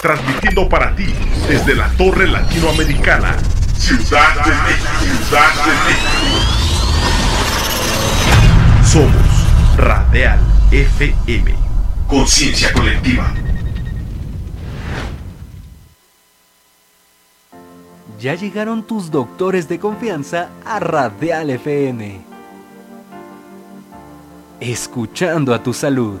transmitiendo para ti desde la Torre Latinoamericana, Ciudad de México, Ciudad de México. Somos Radial FM, conciencia colectiva. Ya llegaron tus doctores de confianza a Radial FM. Escuchando a tu salud.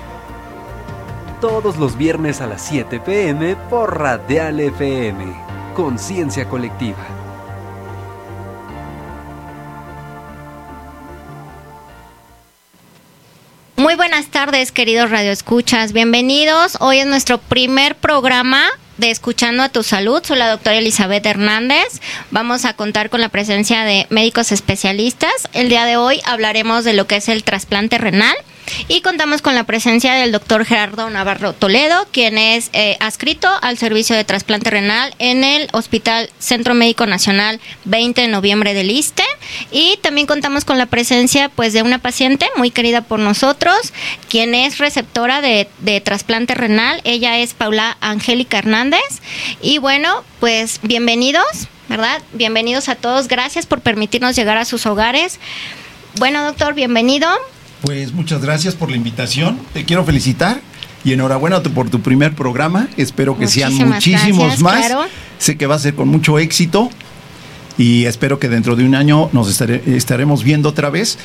todos los viernes a las 7 pm por Radial FM. Conciencia colectiva. Muy buenas tardes, queridos radioescuchas. Bienvenidos. Hoy es nuestro primer programa de Escuchando a tu Salud. Soy la doctora Elizabeth Hernández. Vamos a contar con la presencia de médicos especialistas. El día de hoy hablaremos de lo que es el trasplante renal. Y contamos con la presencia del doctor Gerardo Navarro Toledo, quien es eh, adscrito al servicio de trasplante renal en el Hospital Centro Médico Nacional 20 de noviembre del ISTE. Y también contamos con la presencia pues, de una paciente muy querida por nosotros, quien es receptora de, de trasplante renal. Ella es Paula Angélica Hernández. Y bueno, pues bienvenidos, ¿verdad? Bienvenidos a todos. Gracias por permitirnos llegar a sus hogares. Bueno, doctor, bienvenido. Pues muchas gracias por la invitación. Te quiero felicitar y enhorabuena por tu primer programa. Espero que sean muchísimos más. Sé que va a ser con mucho éxito y espero que dentro de un año nos estaremos viendo otra vez,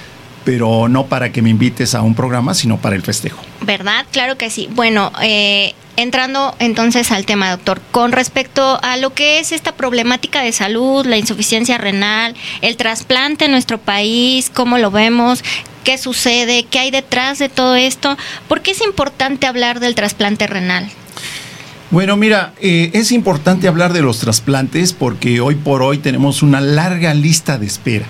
pero no para que me invites a un programa, sino para el festejo. ¿Verdad? Claro que sí. Bueno, eh, entrando entonces al tema, doctor, con respecto a lo que es esta problemática de salud, la insuficiencia renal, el trasplante en nuestro país, cómo lo vemos, qué sucede, qué hay detrás de todo esto. ¿Por qué es importante hablar del trasplante renal? Bueno, mira, eh, es importante hablar de los trasplantes porque hoy por hoy tenemos una larga lista de espera.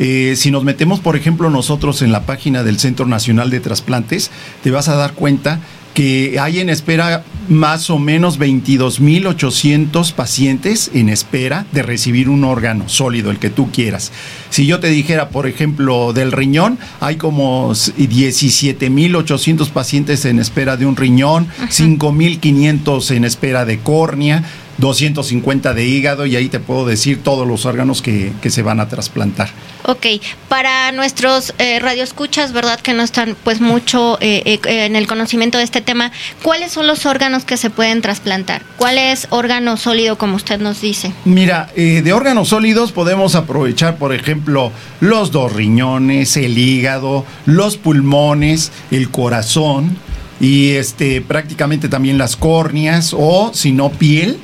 Eh, si nos metemos, por ejemplo, nosotros en la página del Centro Nacional de Trasplantes, te vas a dar cuenta que hay en espera más o menos 22.800 pacientes en espera de recibir un órgano sólido, el que tú quieras. Si yo te dijera, por ejemplo, del riñón, hay como 17.800 pacientes en espera de un riñón, 5.500 en espera de córnea, 250 de hígado y ahí te puedo decir todos los órganos que, se van a trasplantar. Ok, para nuestros eh, radioescuchas, ¿verdad? Que no están pues mucho eh, eh, en el conocimiento de este tema, ¿cuáles son los órganos que se pueden trasplantar? ¿Cuál es órgano sólido como usted nos dice? Mira, de órganos sólidos podemos aprovechar, por ejemplo, los dos riñones, el hígado, los pulmones, el corazón y este prácticamente también las córneas o si no piel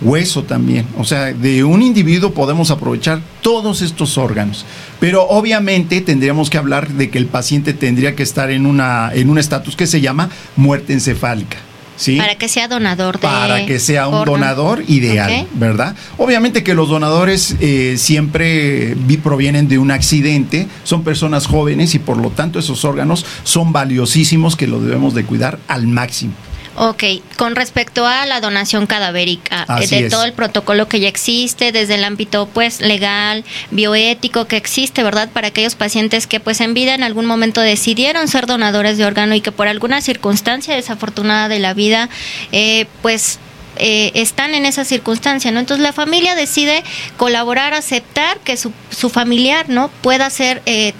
hueso también. O sea, de un individuo podemos aprovechar todos estos órganos. Pero obviamente tendríamos que hablar de que el paciente tendría que estar en, una, en un estatus que se llama muerte encefálica. ¿Sí? Para que sea donador de Para que sea un órgano. donador ideal. ¿verdad? Obviamente que los donadores eh, siempre vi- provienen de un accidente, son personas jóvenes y por lo tanto esos órganos son valiosísimos que los debemos de cuidar al máximo. Ok, con respecto a la donación cadavérica, eh, Así de es. todo el protocolo que ya existe, desde el ámbito pues legal, bioético que existe, ¿verdad? Para aquellos pacientes que pues en vida en algún momento decidieron ser donadores de órgano y que por alguna circunstancia desafortunada de la vida, eh, pues eh, están en esa circunstancia, ¿no? Entonces la familia decide colaborar, aceptar que su, su familiar, ¿no? Pueda ser eh,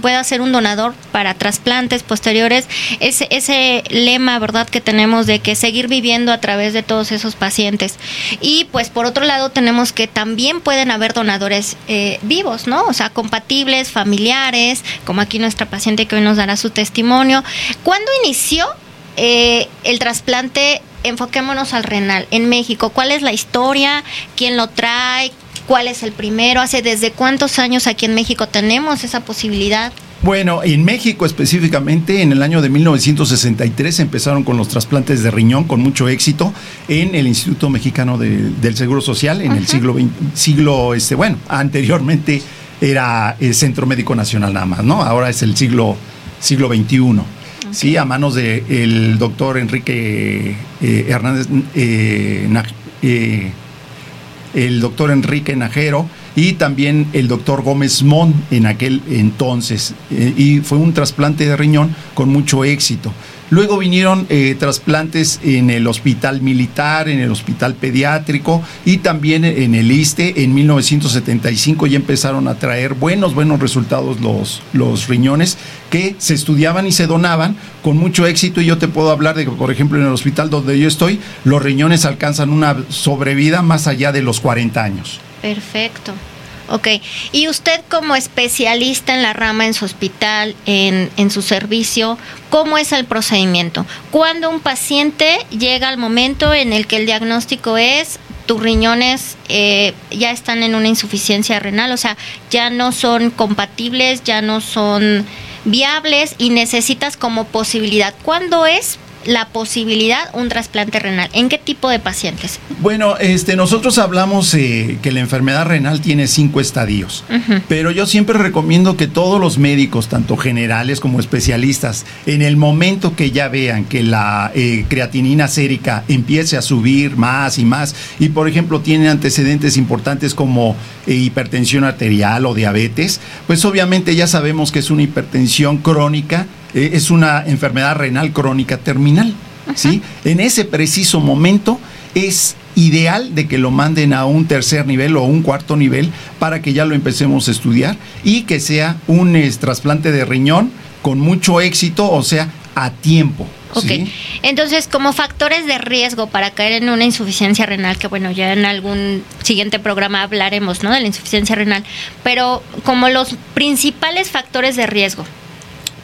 pueda ser un donador para trasplantes posteriores. Ese, ese lema, ¿verdad? Que tenemos de que seguir viviendo a través de todos esos pacientes. Y pues por otro lado tenemos que también pueden haber donadores eh, vivos, ¿no? O sea, compatibles, familiares, como aquí nuestra paciente que hoy nos dará su testimonio. ¿Cuándo inició eh, el trasplante, enfoquémonos al renal en México. ¿Cuál es la historia? ¿Quién lo trae? ¿Cuál es el primero? ¿Hace desde cuántos años aquí en México tenemos esa posibilidad? Bueno, en México específicamente, en el año de 1963 empezaron con los trasplantes de riñón con mucho éxito en el Instituto Mexicano de- del Seguro Social en el siglo siglo este, bueno, anteriormente era el Centro Médico Nacional nada más, ¿no? Ahora es el siglo siglo XXI. Sí, a manos del doctor Enrique eh, Hernández eh, eh, el doctor Enrique Najero y también el doctor Gómez Mon en aquel entonces. Y fue un trasplante de riñón con mucho éxito. Luego vinieron eh, trasplantes en el hospital militar, en el hospital pediátrico y también en el ISTE. En 1975 ya empezaron a traer buenos, buenos resultados los, los riñones que se estudiaban y se donaban con mucho éxito. Y yo te puedo hablar de que, por ejemplo, en el hospital donde yo estoy, los riñones alcanzan una sobrevida más allá de los 40 años. Perfecto. Ok. Y usted como especialista en la rama en su hospital, en, en su servicio, ¿cómo es el procedimiento? Cuando un paciente llega al momento en el que el diagnóstico es tus riñones eh, ya están en una insuficiencia renal, o sea, ya no son compatibles, ya no son viables y necesitas como posibilidad. ¿Cuándo es la posibilidad un trasplante renal? ¿En qué tipo de pacientes? Bueno, este, nosotros hablamos eh, que la enfermedad renal tiene cinco estadios, pero yo siempre recomiendo que todos los médicos, tanto generales como especialistas, en el momento que ya vean que la eh, creatinina sérica empiece a subir más y más, y por ejemplo tienen antecedentes importantes como eh, hipertensión arterial o diabetes, pues obviamente ya sabemos que es una hipertensión crónica, eh, es una enfermedad renal crónica terminal. ¿sí? En ese preciso momento es ideal de que lo manden a un tercer nivel o un cuarto nivel para que ya lo empecemos a estudiar y que sea un trasplante de riñón con mucho éxito, o sea, a tiempo. Ok, ¿sí? entonces como factores de riesgo para caer en una insuficiencia renal, que bueno, ya en algún siguiente programa hablaremos, ¿no? De la insuficiencia renal, pero como los principales factores de riesgo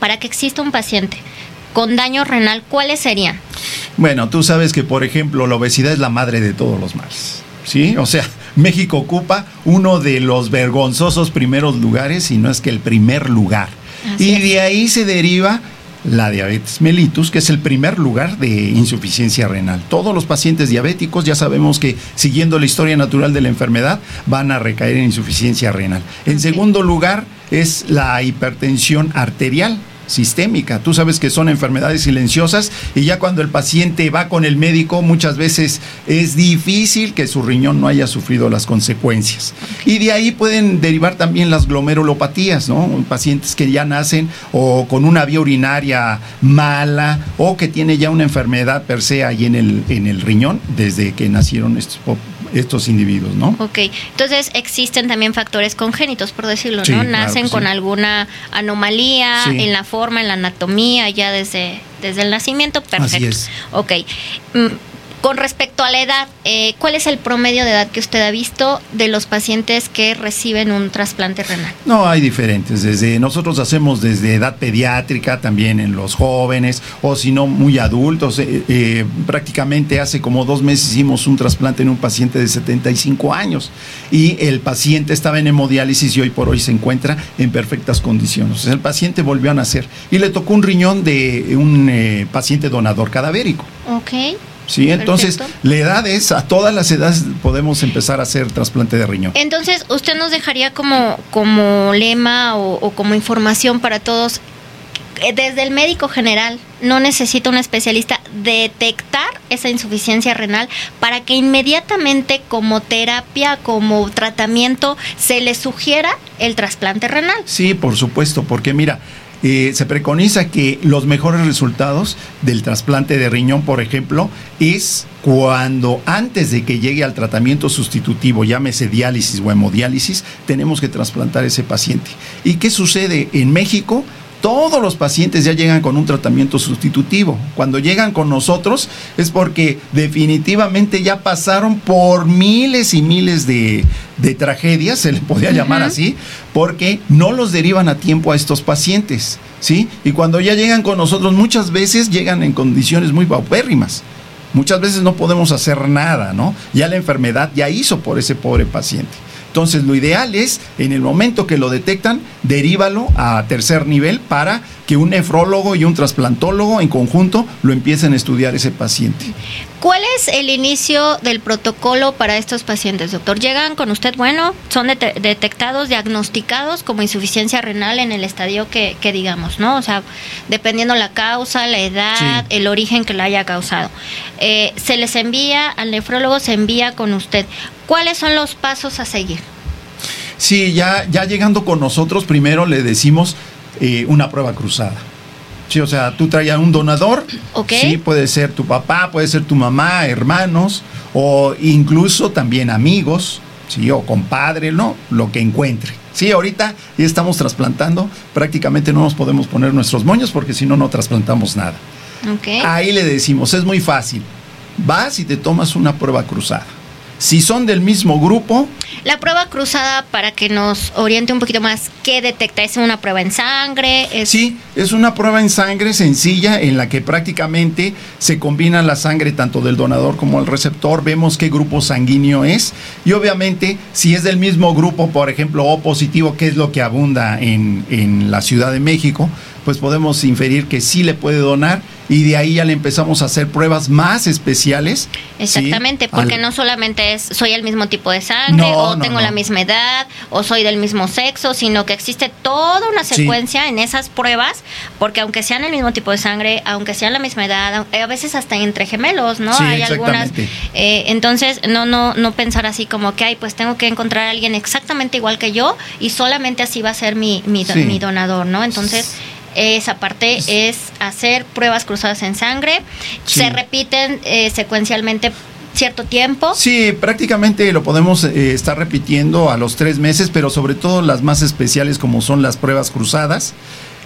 para que exista un paciente con daño renal, ¿cuáles serían? Bueno, tú sabes que, por ejemplo, la obesidad es la madre de todos los males. ¿Sí? O sea, México ocupa uno de los vergonzosos primeros lugares, si no es que el primer lugar. Así y es. de ahí se deriva la diabetes mellitus, que es el primer lugar de insuficiencia renal. Todos los pacientes diabéticos ya sabemos que siguiendo la historia natural de la enfermedad van a recaer en insuficiencia renal. En segundo lugar es la hipertensión arterial sistémica. Tú sabes que son enfermedades silenciosas y ya cuando el paciente va con el médico muchas veces es difícil que su riñón no haya sufrido las consecuencias. Y de ahí pueden derivar también las glomerulopatías, ¿no? Pacientes que ya nacen o con una vía urinaria mala o que tiene ya una enfermedad per se ahí en el, en el riñón desde que nacieron estos, estos individuos, ¿no? Ok, entonces existen también factores congénitos, por decirlo, ¿no? Nacen con sí. alguna anomalía Sí. en la forma, en la anatomía, ya desde, desde el nacimiento, perfecto. es. Ok. Mm, Con respecto a la edad, eh, ¿cuál es el promedio de edad que usted ha visto de los pacientes que reciben un trasplante renal? No, hay diferentes. Desde nosotros hacemos desde edad pediátrica, también en los jóvenes, o si no muy adultos. Eh, eh, prácticamente hace como dos meses hicimos un trasplante en un paciente de 75 años y el paciente estaba en hemodiálisis y hoy por hoy se encuentra en perfectas condiciones. El paciente volvió a nacer y le tocó un riñón de un paciente donador cadavérico. Ok. Sí, entonces la edad es, a todas las edades podemos empezar a hacer trasplante de riñón. Entonces, usted nos dejaría como, como lema o, como información para todos, eh, desde el médico general, no necesita un especialista detectar esa insuficiencia renal para que inmediatamente como terapia, como tratamiento, se le sugiera el trasplante renal. Sí, por supuesto, porque mira, eh, se preconiza que los mejores resultados del trasplante de riñón, por ejemplo, es cuando antes de que llegue al tratamiento sustitutivo, llámese diálisis o hemodiálisis, tenemos que trasplantar ese paciente. ¿Y qué sucede en México? Todos los pacientes ya llegan con un tratamiento sustitutivo. Cuando llegan con nosotros es porque definitivamente ya pasaron por miles y miles de, tragedias, se le podía llamar así, porque no los derivan a tiempo a estos pacientes. ¿sí? Y cuando ya llegan con nosotros, muchas veces llegan en condiciones muy paupérrimas. Muchas veces no podemos hacer nada, ¿no? Ya la enfermedad ya hizo por ese pobre paciente. Entonces, lo ideal es, en el momento que lo detectan, deríbalo a tercer nivel para que un nefrólogo y un trasplantólogo en conjunto lo empiecen a estudiar ese paciente. ¿Cuál es el inicio del protocolo para estos pacientes, doctor? ¿Llegan con usted, bueno, son detectados, diagnosticados como insuficiencia renal en el estadio que, digamos, ¿no? O sea, dependiendo la causa, la edad, el origen que la haya causado. Eh, se les envía, al nefrólogo se envía con usted. ¿Cuáles son los pasos a seguir? Sí, ya, ya llegando con nosotros, primero le decimos eh, una prueba cruzada. Sí, o sea, tú traías un donador. Sí, puede ser tu papá, puede ser tu mamá, hermanos, o incluso también amigos, sí, o compadre, ¿no? Lo que encuentre. Sí, ahorita ya estamos trasplantando, prácticamente no nos podemos poner nuestros moños porque si no, no trasplantamos nada. Ahí le decimos, es muy fácil. Vas y te tomas una prueba cruzada. Si son del mismo grupo. La prueba cruzada, para que nos oriente un poquito más, ¿qué detecta? ¿Es una prueba en sangre? Sí, es una prueba en sangre sencilla en la que prácticamente se combina la sangre tanto del donador como el receptor, vemos qué grupo sanguíneo es y obviamente si es del mismo grupo, por ejemplo, O positivo, que es lo que abunda en, en la Ciudad de México, pues podemos inferir que sí le puede donar y de ahí ya le empezamos a hacer pruebas más especiales. Exactamente, porque no solamente es soy el mismo tipo de sangre o tengo la misma edad o soy del mismo sexo, sino que existe toda una secuencia en esas pruebas, porque aunque sean el mismo tipo de sangre, aunque sean la misma edad, a veces hasta entre gemelos, ¿no? Hay algunas. Eh, entonces, no, no, no pensar así como que, ay, pues tengo que encontrar a alguien exactamente igual que yo y solamente así va a ser mi, mi, mi donador, ¿no? Entonces esa parte es hacer pruebas cruzadas en sangre. Se repiten eh, secuencialmente cierto tiempo. Sí, prácticamente lo podemos eh, estar repitiendo a los tres meses, pero sobre todo las más especiales como son las pruebas cruzadas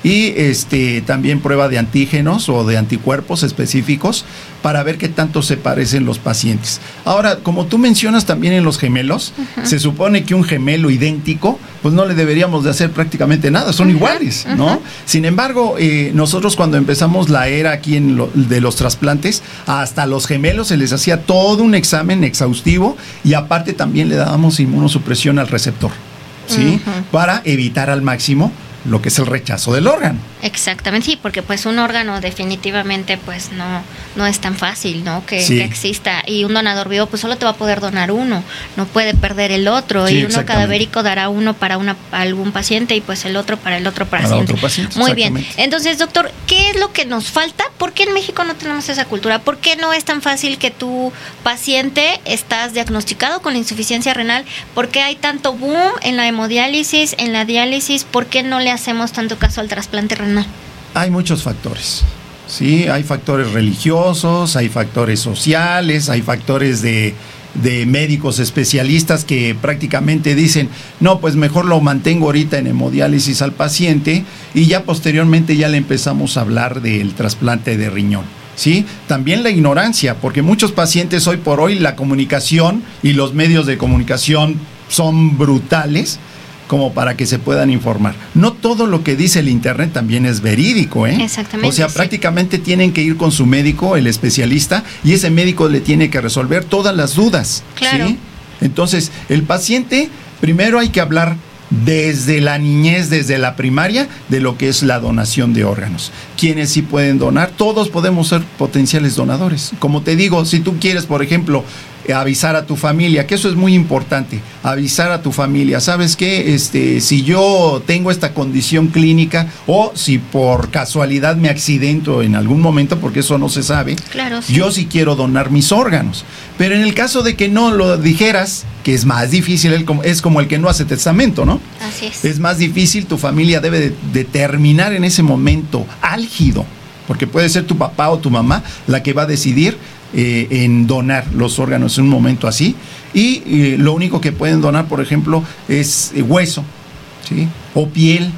y este, también prueba de antígenos o de anticuerpos específicos para ver qué tanto se parecen los pacientes. Ahora, como tú mencionas también en los gemelos, se supone que un gemelo idéntico, pues no le deberíamos de hacer prácticamente nada, son iguales, ¿no? Sin embargo, eh, nosotros cuando empezamos la era aquí en de los trasplantes, hasta los gemelos se les hacía todo un examen exhaustivo y aparte también le dábamos inmunosupresión al receptor, ¿sí? Para evitar al máximo lo que es el rechazo del órgano. Exactamente, sí, porque pues un órgano definitivamente pues no, no es tan fácil, ¿no? Que, exista. Y un donador vivo pues solo te va a poder donar uno, no puede perder el otro. y uno cadavérico dará uno para una, algún paciente y pues el otro para el otro paciente. Muy bien. Entonces, doctor, ¿qué es lo que nos falta? ¿Por qué en México no tenemos esa cultura? ¿Por qué no es tan fácil que tu paciente estás diagnosticado con insuficiencia renal? ¿Por qué hay tanto boom en la hemodiálisis, en la diálisis? ¿Por qué no le hacemos tanto caso al trasplante renal? Hay muchos factores. Sí, hay factores religiosos, hay factores sociales, hay factores de, de médicos especialistas que prácticamente dicen, no, pues mejor lo mantengo ahorita en hemodiálisis al paciente y ya posteriormente ya le empezamos a hablar del trasplante de riñón. ¿sí? También la ignorancia, porque muchos pacientes hoy por hoy la comunicación y los medios de comunicación son brutales como para que se puedan informar. No todo lo que dice el internet también es verídico, ¿eh? Exactamente, O sea, sí. prácticamente tienen que ir con su médico, el especialista, y ese médico le tiene que resolver todas las dudas. Claro. ¿sí? Entonces, el paciente, primero hay que hablar desde la niñez, desde la primaria, de lo que es la donación de órganos. Quienes sí pueden donar, todos podemos ser potenciales donadores. Como te digo, si tú quieres, por ejemplo, avisar a tu familia, que eso es muy importante, avisar a tu familia, ¿sabes qué? Este, si yo tengo esta condición clínica o si por casualidad me accidento en algún momento, porque eso no se sabe, Claro, sí. yo sí quiero donar mis órganos. Pero en el caso de que no lo dijeras, que es más difícil, es como el que no hace testamento, ¿no? Así es. Es más difícil, tu familia debe de determinar en ese momento álgido, porque puede ser tu papá o tu mamá la que va a decidir eh, en donar los órganos en un momento así. Y eh, lo único que pueden donar, por ejemplo, es eh, hueso, ¿sí? O piel,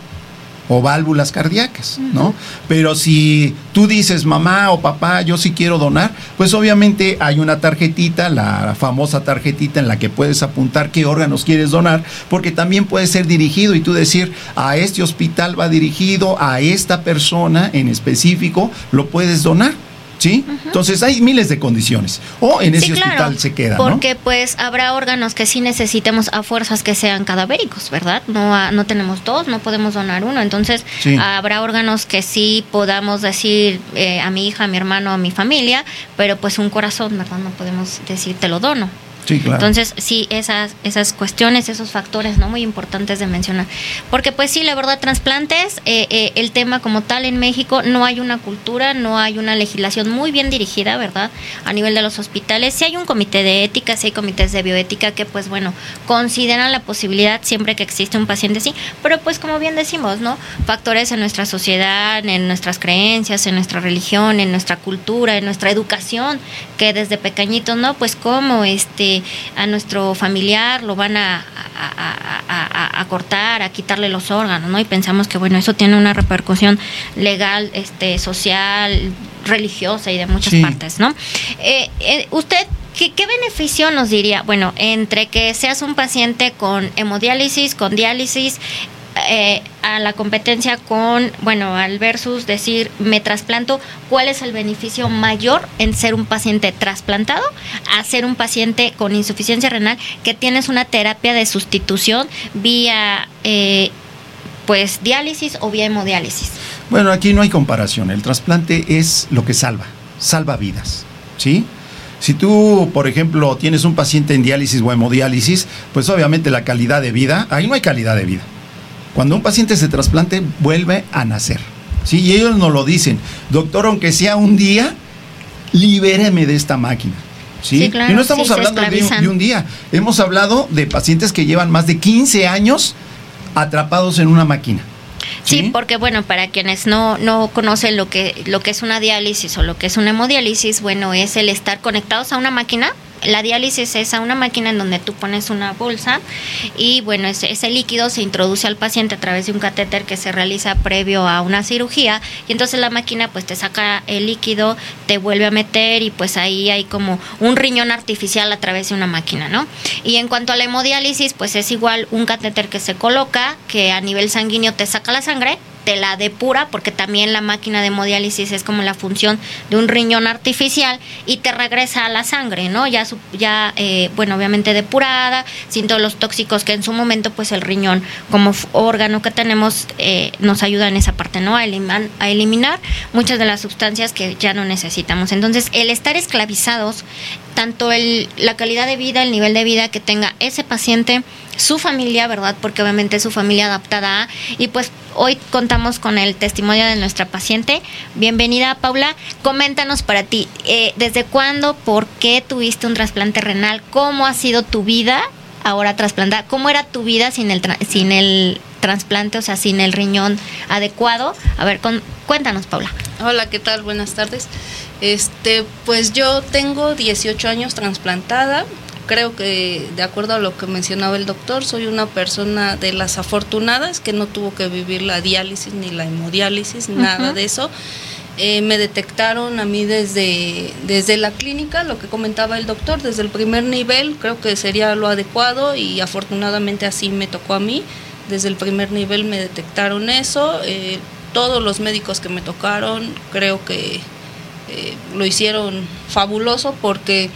o válvulas cardíacas, ¿no? Pero si tú dices, mamá o papá, yo sí quiero donar, pues obviamente hay una tarjetita, la famosa tarjetita en la que puedes apuntar qué órganos quieres donar, porque también puede ser dirigido y tú decir, a este hospital va dirigido, a esta persona en específico, lo puedes donar. ¿Sí? Entonces hay miles de condiciones. O en ese Sí, claro, hospital se queda, ¿no? Porque pues habrá órganos que sí necesitemos a fuerzas que sean cadavéricos, ¿verdad? No, a- no tenemos dos, no podemos donar uno. Entonces Sí. habrá órganos que sí podamos decir eh, a mi hija, a mi hermano, a mi familia, pero pues un corazón, ¿verdad? No podemos decir te lo dono. Sí, claro. Entonces, sí, esas, esas cuestiones, esos factores, ¿no? Muy importantes de mencionar. Porque, pues sí, la verdad, trasplantes, eh, eh, el tema como tal en México, no hay una cultura, no hay una legislación muy bien dirigida, ¿verdad? A nivel de los hospitales. Sí hay un comité de ética, sí hay comités de bioética que, pues bueno, consideran la posibilidad siempre que existe un paciente así. Pero, pues como bien decimos, ¿no? Factores en nuestra sociedad, en nuestras creencias, en nuestra religión, en nuestra cultura, en nuestra educación, que desde pequeñitos, ¿no? Pues como este a nuestro familiar lo van a, a- a- a- a- a cortar, a quitarle los órganos, ¿no? Y pensamos que bueno, eso tiene una repercusión legal, este, social, religiosa y de muchas Sí. partes, ¿no? Eh, eh, usted ¿Qué, ¿Qué beneficio nos diría? Bueno, entre que seas un paciente con hemodiálisis, con diálisis, eh, a la competencia con, bueno, al versus decir, me trasplanto, ¿cuál es el beneficio mayor en ser un paciente trasplantado a ser un paciente con insuficiencia renal que tienes una terapia de sustitución vía, eh, pues, diálisis o vía hemodiálisis? Bueno, aquí no hay comparación. El trasplante es lo que salva, salva vidas, ¿sí? Si tú, por ejemplo, tienes un paciente en diálisis o hemodiálisis, pues obviamente la calidad de vida, ahí no hay calidad de vida. Cuando un paciente se trasplante, vuelve a nacer. ¿sí? Y ellos nos lo dicen, doctor, aunque sea un día, libéreme de esta máquina. ¿sí? Sí, claro, y no estamos sí, hablando de un, esclavizan. de un día, hemos hablado de pacientes que llevan más de 15 años atrapados en una máquina. Sí, porque bueno, para quienes no, no conocen lo que, lo que es una diálisis o lo que es una hemodiálisis, bueno, es el estar conectados a una máquina. La diálisis es a una máquina en donde tú pones una bolsa y bueno, ese, ese líquido se introduce al paciente a través de un catéter que se realiza previo a una cirugía y entonces la máquina pues te saca el líquido, te vuelve a meter y pues ahí hay como un riñón artificial a través de una máquina, ¿no? Y en cuanto a la hemodiálisis, pues es igual un catéter que se coloca, que a nivel sanguíneo te saca la sangre, te la depura, porque también la máquina de hemodiálisis es como la función de un riñón artificial y te regresa a la sangre, ¿no? Ya, ya eh, bueno, obviamente depurada, sin todos los tóxicos que en su momento, pues el riñón como órgano que tenemos eh, nos ayuda en esa parte, ¿no? A, eliman- a eliminar muchas de las sustancias que ya no necesitamos. Entonces, el estar esclavizados, tanto el, la calidad de vida, el nivel de vida que tenga ese paciente, su familia, ¿verdad? Porque obviamente es su familia adaptada a, y pues hoy contamos con el testimonio de nuestra paciente. Bienvenida, Paula. Coméntanos para ti, eh, ¿desde cuándo, por qué tuviste un trasplante renal? ¿Cómo ha sido tu vida ahora trasplantada? ¿Cómo era tu vida sin el, tra- sin el trasplante, o sea, sin el riñón adecuado? A ver, con- cuéntanos, Paula. Hola, ¿qué tal? Buenas tardes. Este, pues yo tengo 18 años trasplantada. Creo que de acuerdo a lo que mencionaba el doctor, soy una persona de las afortunadas que no tuvo que vivir la diálisis ni la hemodiálisis, nada de eso. Eh, me detectaron a mí desde, desde la clínica, lo que comentaba el doctor, desde el primer nivel, creo que sería lo adecuado y afortunadamente así me tocó a mí. Desde el primer nivel me detectaron eso. Eh, todos los médicos que me tocaron creo que eh, lo hicieron fabuloso porque,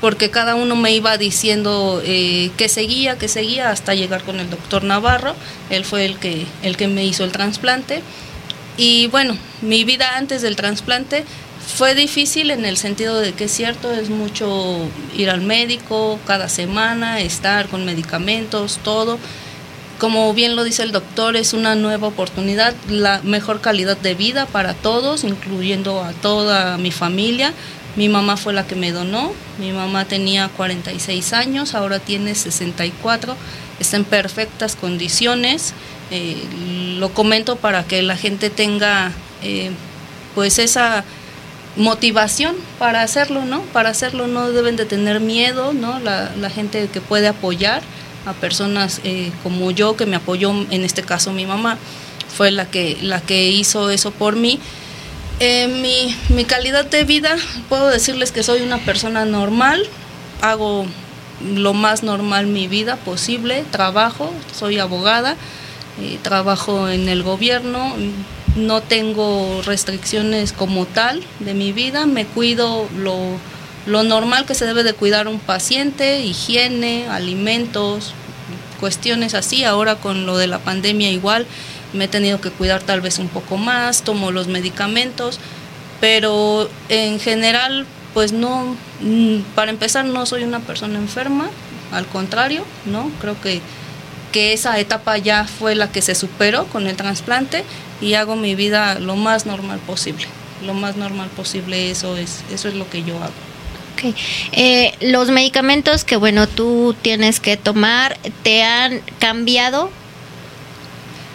porque cada uno me iba diciendo que seguía, que seguía hasta llegar con el doctor Navarro. Él fue el que, el que me hizo el trasplante. Y bueno, mi vida antes del trasplante fue difícil en el sentido de que es cierto, es mucho ir al médico cada semana, estar con medicamentos, todo. Como bien lo dice el doctor, es una nueva oportunidad, la mejor calidad de vida para todos, incluyendo a toda mi familia. Mi mamá fue la que me donó, mi mamá tenía 46 años, ahora tiene 64, está en perfectas condiciones. Eh, lo comento para que la gente tenga eh, pues esa motivación para hacerlo, ¿no? Para hacerlo no deben de tener miedo, ¿no? La, gente que puede apoyar a personas eh, como yo, que me apoyó, en este caso mi mamá, fue la que, la que hizo eso por mí. mi, mi calidad de vida, puedo decirles que soy una persona normal, hago lo más normal mi vida posible, trabajo, soy abogada, eh, trabajo en el gobierno, no tengo restricciones como tal de mi vida, me cuido lo, lo normal que se debe de cuidar un paciente, higiene, alimentos, cuestiones así. Ahora con lo de la pandemia igual me he tenido que cuidar tal vez un poco más, tomo los medicamentos, pero en general pues no, mm, para empezar no soy una persona enferma, al contrario, ¿no? Creo que que esa etapa ya fue la que se superó con el trasplante y hago mi vida lo más normal posible. Lo más normal posible, eso es, eso es lo que yo hago. Eh, los medicamentos que bueno tú tienes que tomar te han cambiado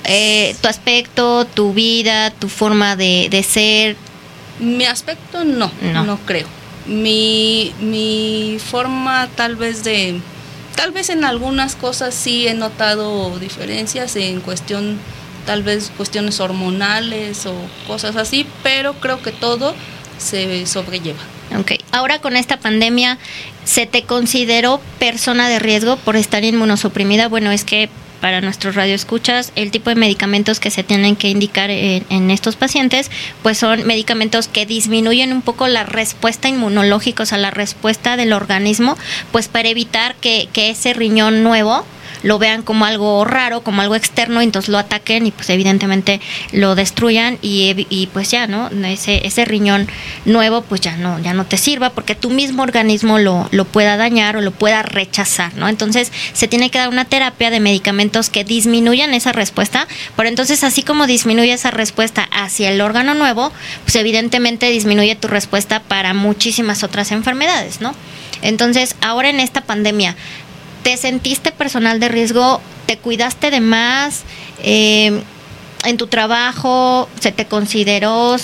eh, tu aspecto, tu vida, tu forma de, de, ser. Mi aspecto no, no, no creo. Mi, mi forma tal vez de Tal vez en algunas cosas sí he notado diferencias en cuestión, tal vez cuestiones hormonales o cosas así, pero creo que todo se sobrelleva. Ok, ahora con esta pandemia, ¿se te consideró persona de riesgo por estar inmunosuprimida? Bueno, es que para nuestros radioescuchas, el tipo de medicamentos que se tienen que indicar en, estos pacientes, pues son medicamentos que disminuyen un poco la respuesta inmunológica, o sea, la respuesta del organismo, pues para evitar que, que ese riñón nuevo lo vean como algo raro, como algo externo, y entonces lo ataquen y pues evidentemente lo destruyan y, y pues ya, ¿no? Ese, ese riñón nuevo pues ya no, ya no te sirva porque tu mismo organismo lo, lo pueda dañar o lo pueda rechazar, ¿no? Entonces se tiene que dar una terapia de medicamentos que disminuyan esa respuesta, pero entonces así como disminuye esa respuesta hacia el órgano nuevo, pues evidentemente disminuye tu respuesta para muchísimas otras enfermedades, ¿no? Entonces, ahora en esta pandemia, ¿Te sentiste personal de riesgo? ¿Te cuidaste de más? Eh, ¿En tu trabajo se te consideró?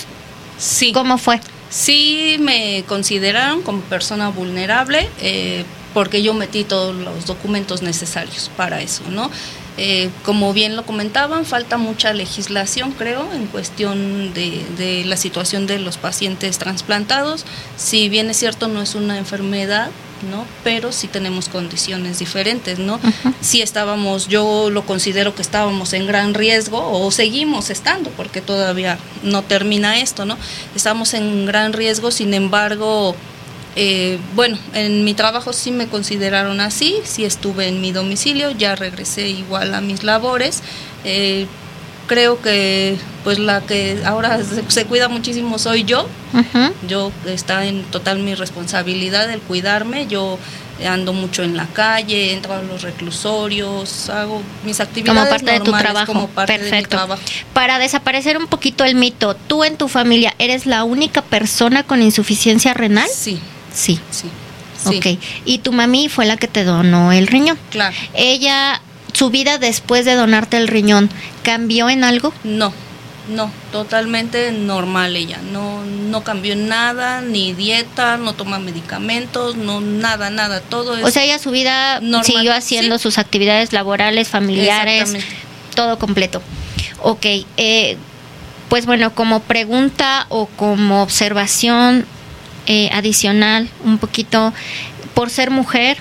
Sí. ¿Cómo fue? Sí, me consideraron como persona vulnerable eh, porque yo metí todos los documentos necesarios para eso, ¿no? Eh, como bien lo comentaban, falta mucha legislación, creo, en cuestión de, de, la situación de los pacientes trasplantados. Si bien es cierto, no es una enfermedad, ¿no? Pero sí tenemos condiciones diferentes, ¿no? Si estábamos, yo lo considero que estábamos en gran riesgo o seguimos estando, porque todavía no termina esto, ¿no? Estamos en gran riesgo, sin embargo, eh, bueno, en mi trabajo sí me consideraron así, sí estuve en mi domicilio, ya regresé igual a mis labores. Eh, creo que pues la que ahora se, cuida muchísimo soy yo. Yo está en total mi responsabilidad el cuidarme. Yo ando mucho en la calle, entro a los reclusorios, hago mis actividades como parte de tu trabajo. Como parte Perfecto. De mi trabajo. Para desaparecer un poquito el mito, ¿tú en tu familia eres la única persona con insuficiencia renal? Sí. Sí. Sí. Ok. ¿Y tu mami fue la que te donó el riñón? Claro. Ella su vida después de donarte el riñón cambió en algo? No, no, totalmente normal ella. No, no cambió nada, ni dieta, no toma medicamentos, no nada, nada. Todo es. O sea, ella su vida siguió haciendo sus actividades laborales, familiares, todo completo. Ok. Eh, pues bueno, como pregunta o como observación eh, adicional, un poquito, por ser mujer,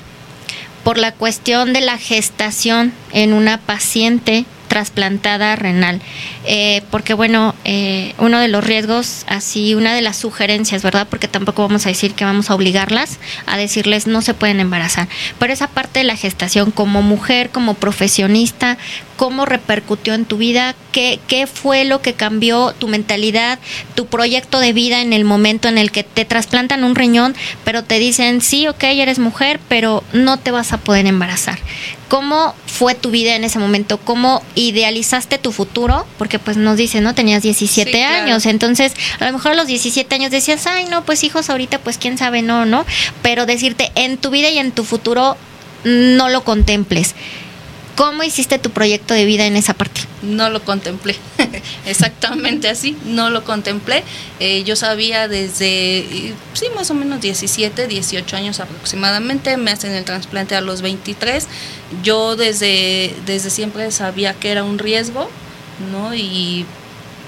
por la cuestión de la gestación en una paciente trasplantada renal. Eh, porque bueno, eh, uno de los riesgos, así, una de las sugerencias, ¿verdad? Porque tampoco vamos a decir que vamos a obligarlas a decirles no se pueden embarazar. Pero esa parte de la gestación como mujer, como profesionista, cómo repercutió en tu vida, qué, qué fue lo que cambió tu mentalidad, tu proyecto de vida en el momento en el que te trasplantan un riñón, pero te dicen, sí, ok, eres mujer, pero no te vas a poder embarazar. ¿Cómo fue tu vida en ese momento? ¿Cómo idealizaste tu futuro? Porque pues nos dice, ¿no? Tenías 17 años, entonces a lo mejor a los 17 años decías, ay, no, pues hijos ahorita, pues quién sabe, no, ¿no? Pero decirte, en tu vida y en tu futuro no lo contemples. ¿Cómo hiciste tu proyecto de vida en esa parte? No lo contemplé, exactamente así, no lo contemplé. Eh, yo sabía desde, sí, más o menos 17, 18 años aproximadamente, me hacen el trasplante a los 23. Yo desde, desde siempre sabía que era un riesgo, ¿no? Y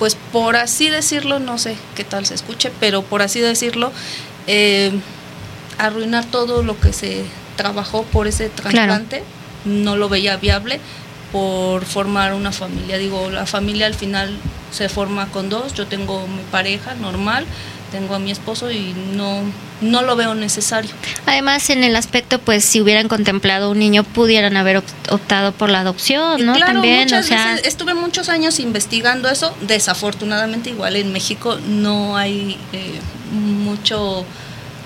pues por así decirlo, no sé qué tal se escuche, pero por así decirlo, eh, arruinar todo lo que se trabajó por ese trasplante no lo veía viable por formar una familia. Digo, la familia al final se forma con dos, yo tengo mi pareja normal, tengo a mi esposo y no no lo veo necesario. Además, en el aspecto, pues, si hubieran contemplado un niño, pudieran haber optado por la adopción, ¿no? Claro, También, o sea, estuve muchos años investigando eso. Desafortunadamente, igual en México no hay eh, mucho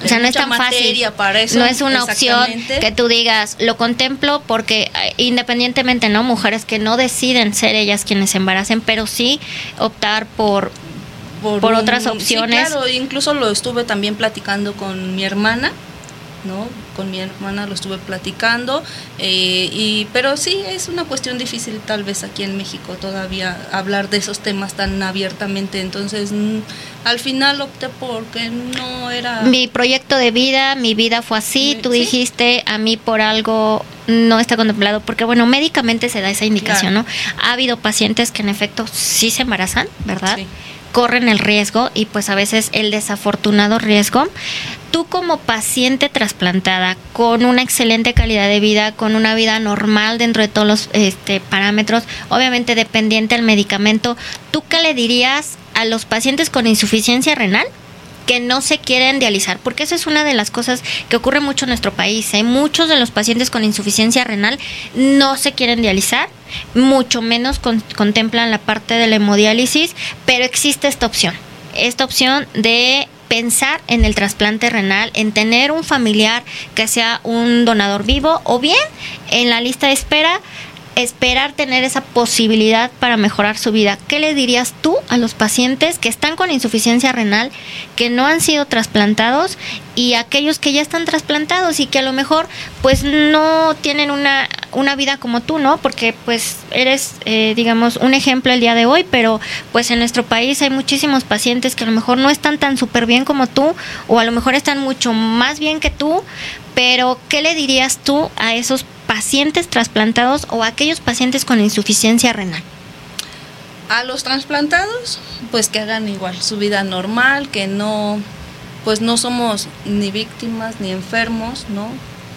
o sea, no es tan fácil. Para eso, no es una opción que tú digas, lo contemplo porque eh, independientemente, ¿no? Mujeres que no deciden ser ellas quienes se embaracen, pero sí optar por por, otras opciones. Sí, claro, incluso lo estuve también platicando con mi hermana, ¿no? Con mi hermana lo estuve platicando, eh, y, pero sí es una cuestión difícil tal vez aquí en México todavía hablar de esos temas tan abiertamente, entonces mm, al final opté porque no era... Mi proyecto de vida, mi vida fue así, tú dijiste, a mí por algo no está contemplado, porque bueno, médicamente se da esa indicación, ¿no? Ha habido pacientes que en efecto sí se embarazan, ¿verdad? Sí corren el riesgo y pues a veces el desafortunado riesgo. Tú como paciente trasplantada con una excelente calidad de vida, con una vida normal dentro de todos los este, parámetros, obviamente dependiente del medicamento, ¿tú qué le dirías a los pacientes con insuficiencia renal? que no se quieren dializar, porque eso es una de las cosas que ocurre mucho en nuestro país. Hay muchos de los pacientes con insuficiencia renal no se quieren dializar, mucho menos contemplan la parte de la hemodiálisis, pero existe esta opción, esta opción de pensar en el trasplante renal, en tener un familiar que sea un donador vivo o bien en la lista de espera esperar tener esa posibilidad para mejorar su vida. ¿Qué le dirías tú a los pacientes que están con insuficiencia renal, que no han sido trasplantados y aquellos que ya están trasplantados y que a lo mejor pues no tienen una, una vida como tú, ¿no? Porque pues eres, eh, digamos, un ejemplo el día de hoy, pero pues en nuestro país hay muchísimos pacientes que a lo mejor no están tan súper bien como tú o a lo mejor están mucho más bien que tú, pero ¿qué le dirías tú a esos pacientes trasplantados o aquellos pacientes con insuficiencia renal? A los trasplantados, pues que hagan igual su vida normal, que no, pues no somos ni víctimas ni enfermos, ¿no?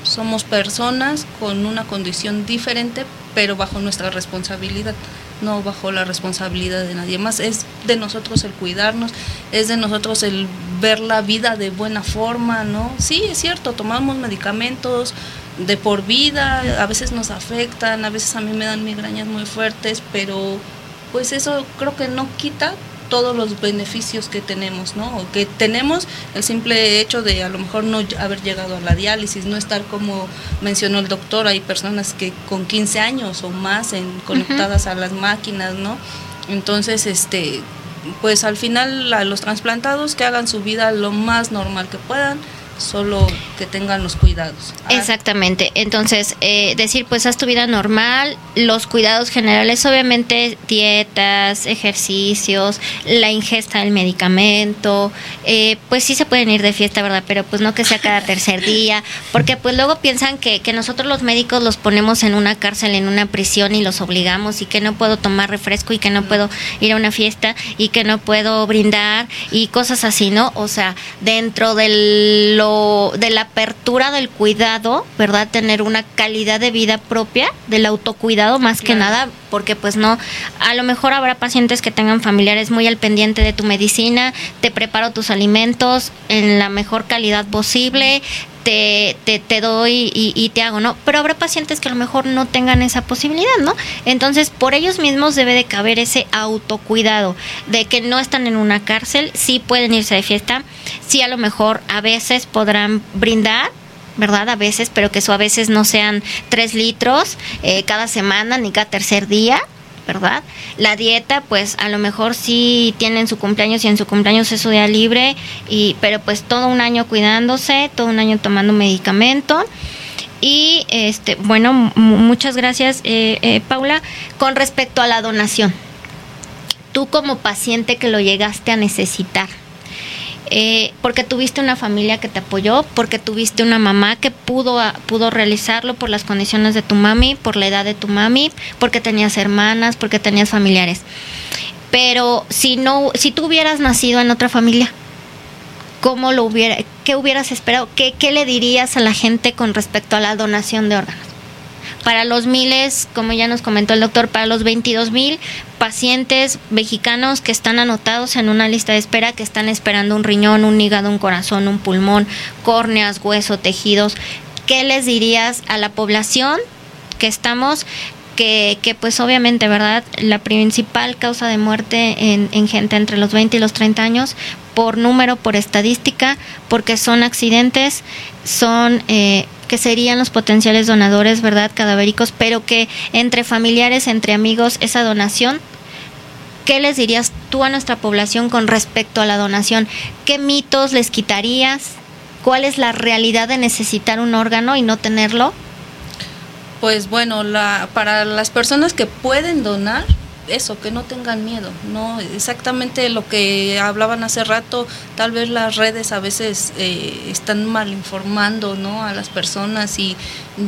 Somos personas con una condición diferente, pero bajo nuestra responsabilidad, no bajo la responsabilidad de nadie más. Es de nosotros el cuidarnos, es de nosotros el ver la vida de buena forma, ¿no? Sí, es cierto, tomamos medicamentos, de por vida, a veces nos afectan, a veces a mí me dan migrañas muy fuertes, pero pues eso creo que no quita todos los beneficios que tenemos, ¿no? O que tenemos el simple hecho de a lo mejor no haber llegado a la diálisis, no estar como mencionó el doctor, hay personas que con 15 años o más en, conectadas a las máquinas, ¿no? Entonces, este, pues al final a los trasplantados que hagan su vida lo más normal que puedan, solo que tengan los cuidados. Ah. Exactamente, entonces eh, decir pues haz tu vida normal, los cuidados generales, obviamente dietas, ejercicios, la ingesta del medicamento, eh, pues sí se pueden ir de fiesta, ¿verdad? Pero pues no que sea cada tercer día, porque pues luego piensan que, que nosotros los médicos los ponemos en una cárcel, en una prisión y los obligamos y que no puedo tomar refresco y que no puedo ir a una fiesta y que no puedo brindar y cosas así, ¿no? O sea, dentro de lo de la apertura del cuidado, ¿verdad? Tener una calidad de vida propia, del autocuidado más que nada, porque pues no, a lo mejor habrá pacientes que tengan familiares muy al pendiente de tu medicina, te preparo tus alimentos en la mejor calidad posible, te, te, te doy y, te hago, ¿no? Pero habrá pacientes que a lo mejor no tengan esa posibilidad, ¿no? Entonces, por ellos mismos debe de caber ese autocuidado, de que no están en una cárcel, sí pueden irse de fiesta, sí a lo mejor a veces podrán brindar, ¿verdad? A veces, pero que eso a veces no sean tres litros eh, cada semana ni cada tercer día, ¿verdad? La dieta, pues a lo mejor sí tienen su cumpleaños y en su cumpleaños es su día libre, y, pero pues todo un año cuidándose, todo un año tomando medicamento. Y este, bueno, muchas gracias, eh, eh, Paula. Con respecto a la donación, tú como paciente que lo llegaste a necesitar, eh, porque tuviste una familia que te apoyó, porque tuviste una mamá que pudo, pudo realizarlo por las condiciones de tu mami, por la edad de tu mami, porque tenías hermanas, porque tenías familiares. Pero si no, si tú hubieras nacido en otra familia, ¿cómo lo hubiera, qué hubieras esperado? ¿Qué, qué le dirías a la gente con respecto a la donación de órganos? Para los miles, como ya nos comentó el doctor, para los 22 mil pacientes mexicanos que están anotados en una lista de espera, que están esperando un riñón, un hígado, un corazón, un pulmón, córneas, hueso, tejidos. ¿Qué les dirías a la población que estamos que, que, pues obviamente, ¿verdad? La principal causa de muerte en, en, gente entre los 20 y los 30 años, por número, por estadística, porque son accidentes, son eh, que serían los potenciales donadores, ¿verdad? Cadavéricos, pero que entre familiares, entre amigos, esa donación ¿qué les dirías tú a nuestra población con respecto a la donación? ¿Qué mitos les quitarías? ¿Cuál es la realidad de necesitar un órgano y no tenerlo? Pues bueno, la, para las personas que pueden donar, eso, que no tengan miedo, no exactamente lo que hablaban hace rato, tal vez las redes a veces eh, están mal informando ¿no? a las personas y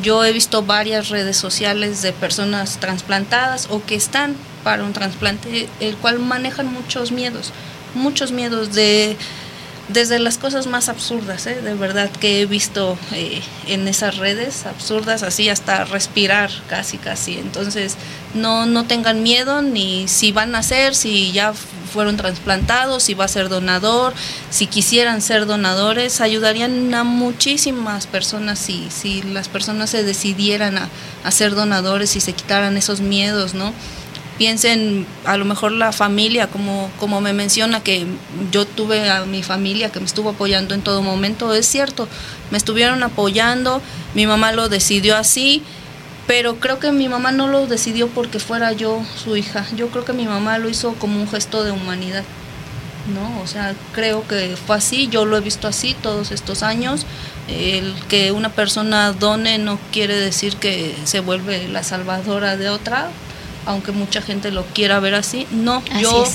yo he visto varias redes sociales de personas trasplantadas o que están para un trasplante, el cual manejan muchos miedos, muchos miedos de desde las cosas más absurdas, ¿eh? de verdad, que he visto eh, en esas redes absurdas, así hasta respirar casi, casi. Entonces, no, no tengan miedo ni si van a ser, si ya fueron trasplantados, si va a ser donador, si quisieran ser donadores, ayudarían a muchísimas personas si, si las personas se decidieran a, a ser donadores y se quitaran esos miedos, ¿no? Piensen a lo mejor la familia, como, como me menciona que yo tuve a mi familia que me estuvo apoyando en todo momento, es cierto, me estuvieron apoyando, mi mamá lo decidió así, pero creo que mi mamá no lo decidió porque fuera yo su hija, yo creo que mi mamá lo hizo como un gesto de humanidad. ¿no? O sea, creo que fue así, yo lo he visto así todos estos años. El que una persona done no quiere decir que se vuelve la salvadora de otra, aunque mucha gente lo quiera ver así. No, yo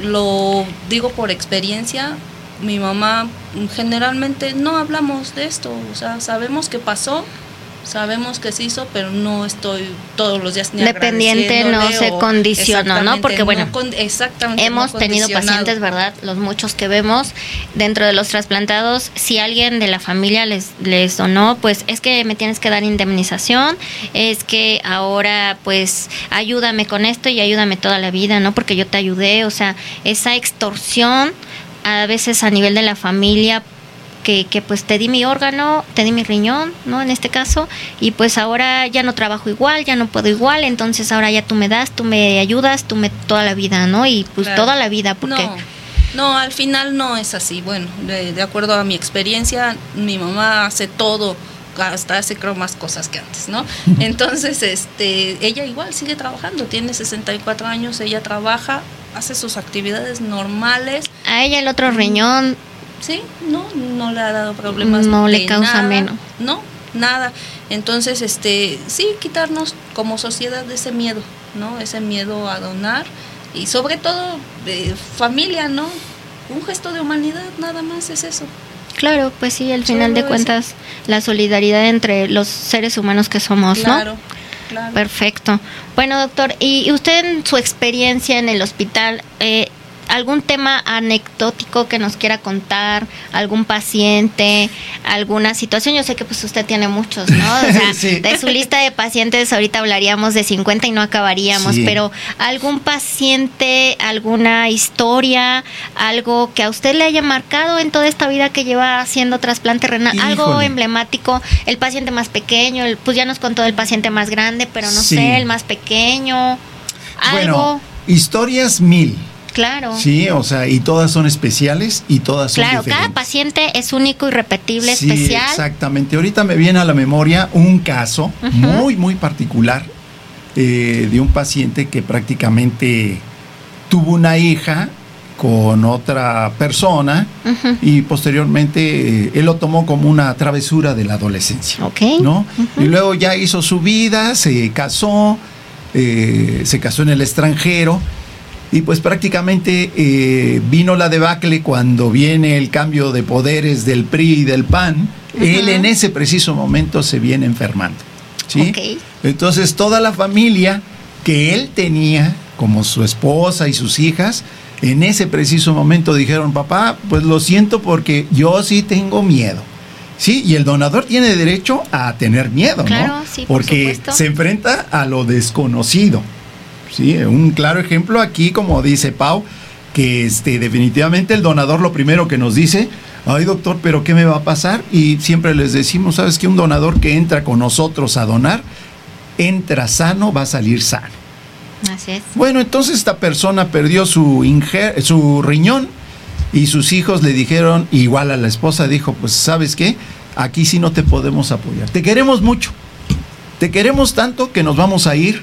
lo digo por experiencia. Mi mamá generalmente no hablamos de esto, o sea, sabemos que pasó, sabemos que se hizo, pero no estoy todos los días ni Dependiente no se condicionó, ¿no? Porque bueno, exactamente hemos tenido pacientes, ¿verdad? Los muchos que vemos dentro de los trasplantados, si alguien de la familia les, les donó, pues es que me tienes que dar indemnización, es que ahora pues ayúdame con esto y ayúdame toda la vida, ¿no? Porque yo te ayudé, o sea, esa extorsión a veces a nivel de la familia que, pues te di mi órgano, te di mi riñón, ¿no? En este caso, y pues ahora ya no trabajo igual, ya no puedo igual, entonces ahora ya tú me das, tú me ayudas, tú me toda la vida, ¿no? Y pues toda la vida, porque... No. No, al final no es así. Bueno, de, de, acuerdo a mi experiencia, mi mamá hace todo, hasta hace creo más cosas que antes, ¿no? Entonces, este, ella igual sigue trabajando, tiene 64 años, ella trabaja, hace sus actividades normales. A ella el otro riñón Sí, no, no le ha dado problemas. No le causa nada. menos. No, nada. Entonces, este, sí, quitarnos como sociedad de ese miedo, ¿no? Ese miedo a donar y sobre todo de familia, ¿no? Un gesto de humanidad, nada más es eso. Claro, pues sí, al final de eso. cuentas, la solidaridad entre los seres humanos que somos, ¿no? Claro, claro. Perfecto. Bueno, doctor, y usted en su experiencia en el hospital, eh, ¿algún tema anecdótico que nos quiera contar? ¿Algún paciente? ¿Alguna situación? Yo sé que pues usted tiene muchos, ¿no? O sea, Sí. de su lista de pacientes ahorita hablaríamos de 50 y no acabaríamos, Sí. pero ¿algún paciente, alguna historia, algo que a usted le haya marcado en toda esta vida que lleva haciendo trasplante renal? Algo emblemático, el paciente más pequeño, el- pues ya nos contó del paciente más grande, pero no Sí. sé, el más pequeño, algo, Bueno, historias mil. Claro. Sí, o sea, y todas son especiales y todas son Claro, cada diferentes. paciente es único, irrepetible, Sí, especial. exactamente. Ahorita me viene a la memoria un caso muy, muy particular eh, de un paciente que prácticamente tuvo una hija con otra persona y posteriormente eh, él lo tomó como una travesura de la adolescencia. Ok. ¿no? Y luego ya hizo su vida, se casó, eh, se casó en el extranjero y pues prácticamente eh, vino la debacle cuando viene el cambio de poderes del PRI y del PAN. Él en ese preciso momento se viene enfermando. ¿sí? Entonces toda la familia que él tenía, como su esposa y sus hijas, en ese preciso momento dijeron, papá, pues lo siento porque yo sí tengo miedo. Sí, y el donador tiene derecho a tener miedo, Claro, ¿no? sí, por porque supuesto. se enfrenta a lo desconocido. Sí, un claro ejemplo aquí, como dice Pau, que este, definitivamente el donador lo primero que nos dice, ay doctor, pero ¿qué me va a pasar? Y siempre les decimos, ¿sabes que Un donador que entra con nosotros a donar, entra sano, va a salir sano. Así es. Bueno, entonces esta persona perdió su, inger- su riñón y sus hijos le dijeron, igual a la esposa dijo, pues sabes qué, aquí sí no te podemos apoyar. Te queremos mucho. Te queremos tanto que nos vamos a ir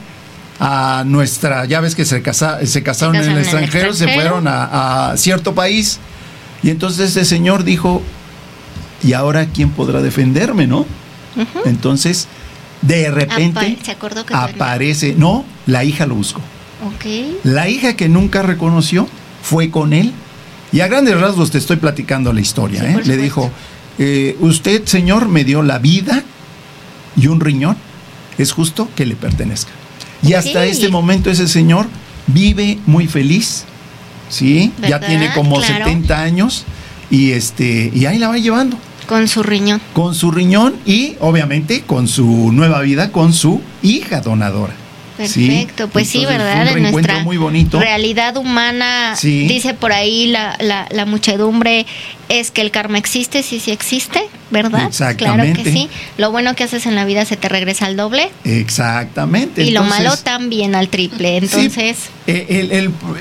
a nuestra, ya ves que se, casa- se casaron en el casaron en el extranjero, se fueron a, a cierto país. Y entonces ese señor dijo, ¿y ahora quién podrá defenderme, no? Entonces, de repente Apa- se acordó que tenía. aparece, no, la hija lo buscó. La hija que nunca reconoció fue con él. Y a grandes rasgos te estoy platicando la historia. Sí, ¿eh? Le dijo, eh, usted, señor, me dio la vida y un riñón. Es justo que le pertenezca. Y hasta este momento ese señor vive muy feliz. ¿Sí? Ya tiene como Claro. 70 años. Y, este, y ahí la va llevando. Con su riñón. Con su riñón y obviamente con su nueva vida, con su hija donadora. ¿Sí? Perfecto, pues sí, Entonces, fue ¿verdad? En nuestra muy bonito. realidad humana, Sí. dice por ahí la, la, la muchedumbre, es que el karma existe, sí, sí existe, ¿verdad? Claro Exactamente. que sí. Lo bueno que haces en la vida se te regresa al doble Exactamente. y lo Entonces, malo también al triple. sí, Entonces, eh, el-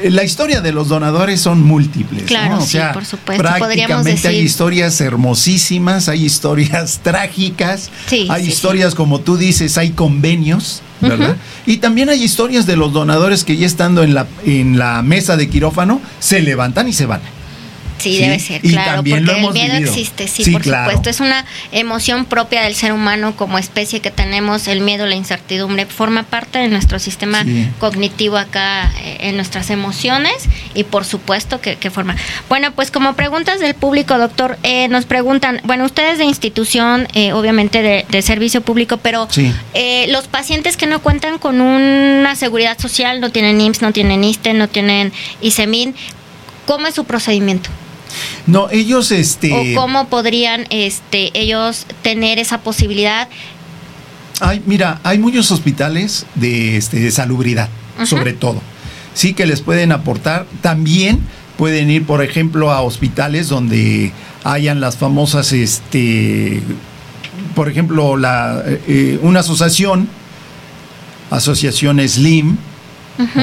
el- la historia de los donadores son múltiples. ¿no? Claro, O sí, sea, por supuesto. Podríamos Prácticamente hay decir- historias hermosísimas, hay historias trágicas, Sí, hay sí, historias, como tú dices, hay convenios, Y también hay historias de los donadores que ya estando en la, en la mesa de quirófano se levantan y se van. Sí, debe ser, y claro, porque el miedo vivido. existe, sí, Sí, por claro. supuesto. Es una emoción propia del ser humano como especie que tenemos, el miedo, la incertidumbre, forma parte de nuestro sistema Sí. cognitivo acá, eh, en nuestras emociones y por supuesto que, que forma. Bueno, pues como preguntas del público, doctor, eh, nos preguntan, bueno, ustedes de institución, eh, obviamente de, de servicio público, pero Sí. eh, los pacientes que no cuentan con una seguridad social, no tienen IMSS, no tienen ISTE, no tienen ISEMIN, ¿cómo es su procedimiento? No, ellos, este. o cómo podrían este ellos tener esa posibilidad Hay, mira, hay muchos hospitales de, este, de salubridad, Ajá. sobre todo. Sí que les pueden aportar. También pueden ir, por ejemplo, a hospitales donde hayan las famosas, este, por ejemplo, la, eh, una asociación, asociación Slim,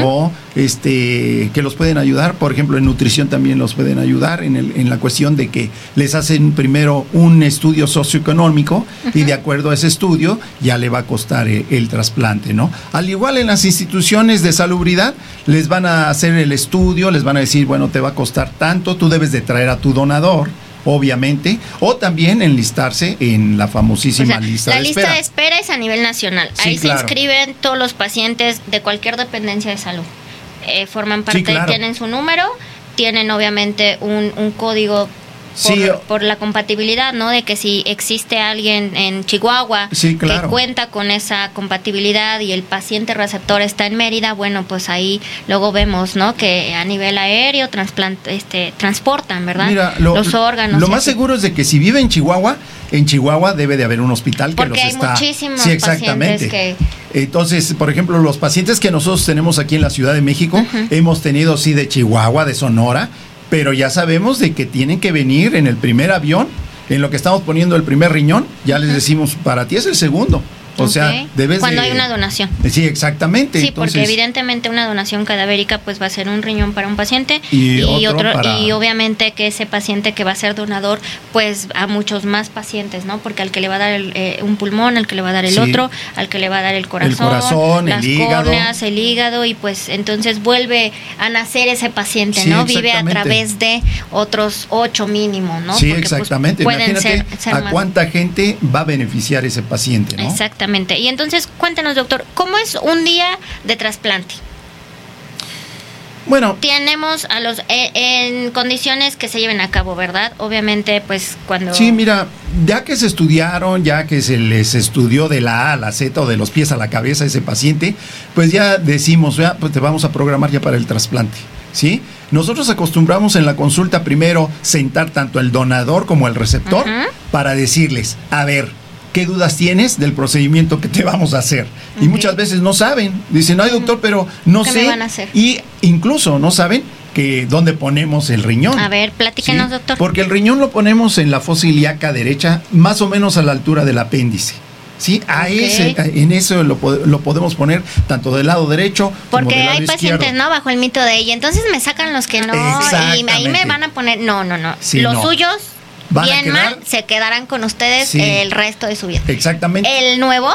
o este que los pueden ayudar, por ejemplo en nutrición también los pueden ayudar en, el- en la cuestión de que les hacen primero un estudio socioeconómico y de acuerdo a ese estudio ya le va a costar eh, el, trasplante, ¿no? Al igual en las instituciones de salubridad les van a hacer el estudio, les van a decir, bueno, te va a costar tanto, tú debes de traer a tu donador, obviamente, o también enlistarse en la famosísima O sea, lista la de lista espera. de espera es a nivel nacional. Sí, Ahí claro. se inscriben todos los pacientes de cualquier dependencia de salud. Eh, forman parte, claro. tienen su número, tienen obviamente un, un código Sí, por la compatibilidad, ¿no? De que si existe alguien en Chihuahua Sí, que cuenta con esa compatibilidad y el paciente receptor está en Mérida, bueno, pues ahí luego vemos, ¿no? Que a nivel aéreo este, transportan, ¿verdad? Mira, lo, los órganos. Lo más así. seguro es de que si vive en Chihuahua, en Chihuahua debe de haber un hospital que Porque los hay está. muchísimos sí, exactamente. pacientes Entonces, por ejemplo, los pacientes que nosotros tenemos aquí en la Ciudad de México, hemos tenido sí de Chihuahua, de Sonora, pero ya sabemos de que tienen que venir en el primer avión, en lo que estamos poniendo el primer riñón, ya les decimos, para ti es el segundo. O sea, debes Cuando de- hay una donación. Sí, exactamente. Sí, Entonces, porque evidentemente una donación cadavérica pues va a ser un riñón para un paciente Y otro para- y obviamente que ese paciente que va a ser donador pues a muchos más pacientes, ¿no? Porque al que le va a dar el, eh, un pulmón, al que le va a dar el Sí. otro, al que le va a dar el corazón, corazón, el las hígado. córneas, el hígado y pues entonces vuelve a nacer ese paciente, Sí, ¿no? Vive a través de otros ocho mínimo, ¿no? Sí, Porque, pues, exactamente. pueden Imagínate ser, ser a cuánta gente va a beneficiar ese paciente, ¿no? Exactamente. Y entonces, cuéntenos, doctor, ¿cómo es un día de trasplante? Bueno, Tenemos a los eh, en condiciones que se lleven a cabo, ¿verdad? Obviamente, pues cuando Sí, mira, ya que se estudiaron, ya que se les estudió de la A a la Z o de los pies a la cabeza a ese paciente, pues ya decimos, ya, pues te vamos a programar ya para el trasplante, ¿sí? Nosotros acostumbramos en la consulta primero sentar tanto el donador como el receptor para decirles, a ver, ¿qué dudas tienes del procedimiento que te vamos a hacer? Y muchas veces no saben, dicen, ay doctor, pero no ¿Qué me sé. van a hacer? Y incluso no saben que dónde ponemos el riñón. A ver, platíquenos, Sí, doctor. Porque el riñón lo ponemos en la fosa ilíaca derecha, más o menos a la altura del apéndice. ¿Sí? A Ok. ese, en eso lo, lo podemos poner tanto del lado derecho como Porque del lado hay izquierdo. pacientes, ¿no? Bajo el mito de ella. Entonces me sacan los que no. Y ahí me van a poner. No, no, no. Sí, los no. suyos, Van a bien quedar- mal, se quedarán con ustedes Sí. el resto de su vida. Exactamente. El nuevo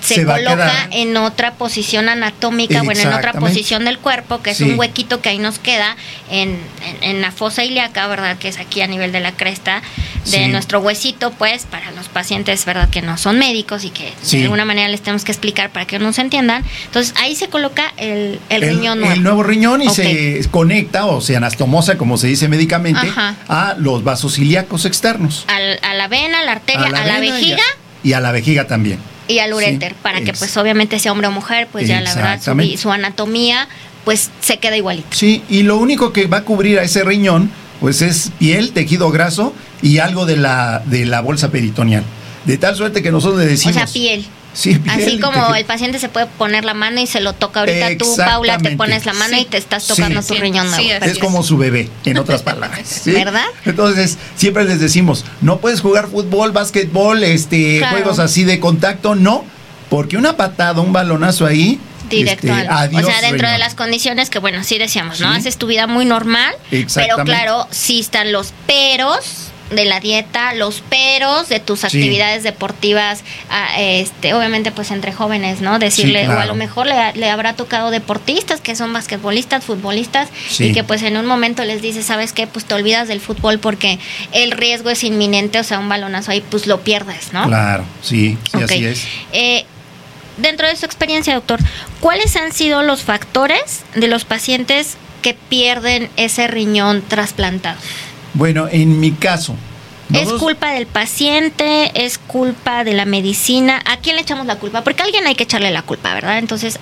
se, coloca en otra posición anatómica, bueno, en otra posición del cuerpo, que es Sí. un huequito que ahí nos queda en, en- en la fosa ilíaca, ¿verdad? Que es aquí a nivel de la cresta de Sí. nuestro huesito, pues, para los pacientes, ¿verdad? Que no son médicos y que Sí. de alguna manera les tenemos que explicar para que nos entiendan. Entonces, ahí se coloca el, el, riñón nuevo. el nuevo riñón y se conecta o se anastomosa, como se dice médicamente, Ajá. a los vasos ilíacos externos. Al- a la vena, a la arteria, a la, vena y a- vejiga Y a la vejiga también. Y al Sí, uréter, para que pues obviamente sea hombre o mujer, pues ya la verdad su, su anatomía pues se queda igualita. Sí, y lo único que va a cubrir a ese riñón, pues es piel, tejido graso y algo de la, de la bolsa peritoneal. De tal suerte que nosotros le O decimos. sea, piel. Sí, Así como el paciente se puede poner la mano y se lo toca ahorita tú, Paula, te pones la mano Sí. y te estás tocando Sí. tu riñón sí, nuevo. Es como su bebé, en otras palabras. ¿sí? ¿Verdad? Entonces, siempre les decimos, no puedes jugar fútbol, básquetbol, este, Claro. juegos así de contacto, no, porque una patada, un balonazo ahí, Directo este, al- adiós, O sea, dentro de las condiciones que, bueno, sí decíamos, ¿no? Sí. Haces tu vida muy normal, pero claro, sí están los peros de la dieta, los peros de tus Sí. actividades deportivas, ah, este, obviamente pues entre jóvenes, ¿no? Decirle, o a lo mejor le, le habrá tocado deportistas que son basquetbolistas, futbolistas, Sí. y que pues en un momento les dices, ¿sabes qué? Pues te olvidas del fútbol porque el riesgo es inminente, o sea, un balonazo ahí pues lo pierdes, ¿no? Claro, sí, sí, Ok. así es. Eh, dentro de su experiencia, doctor, ¿cuáles han sido los factores de los pacientes que pierden ese riñón trasplantado? Bueno, en mi caso. ¿Es culpa del paciente? ¿Es culpa de la medicina? ¿A quién le echamos la culpa? Porque a alguien hay que echarle la culpa, ¿verdad? Entonces,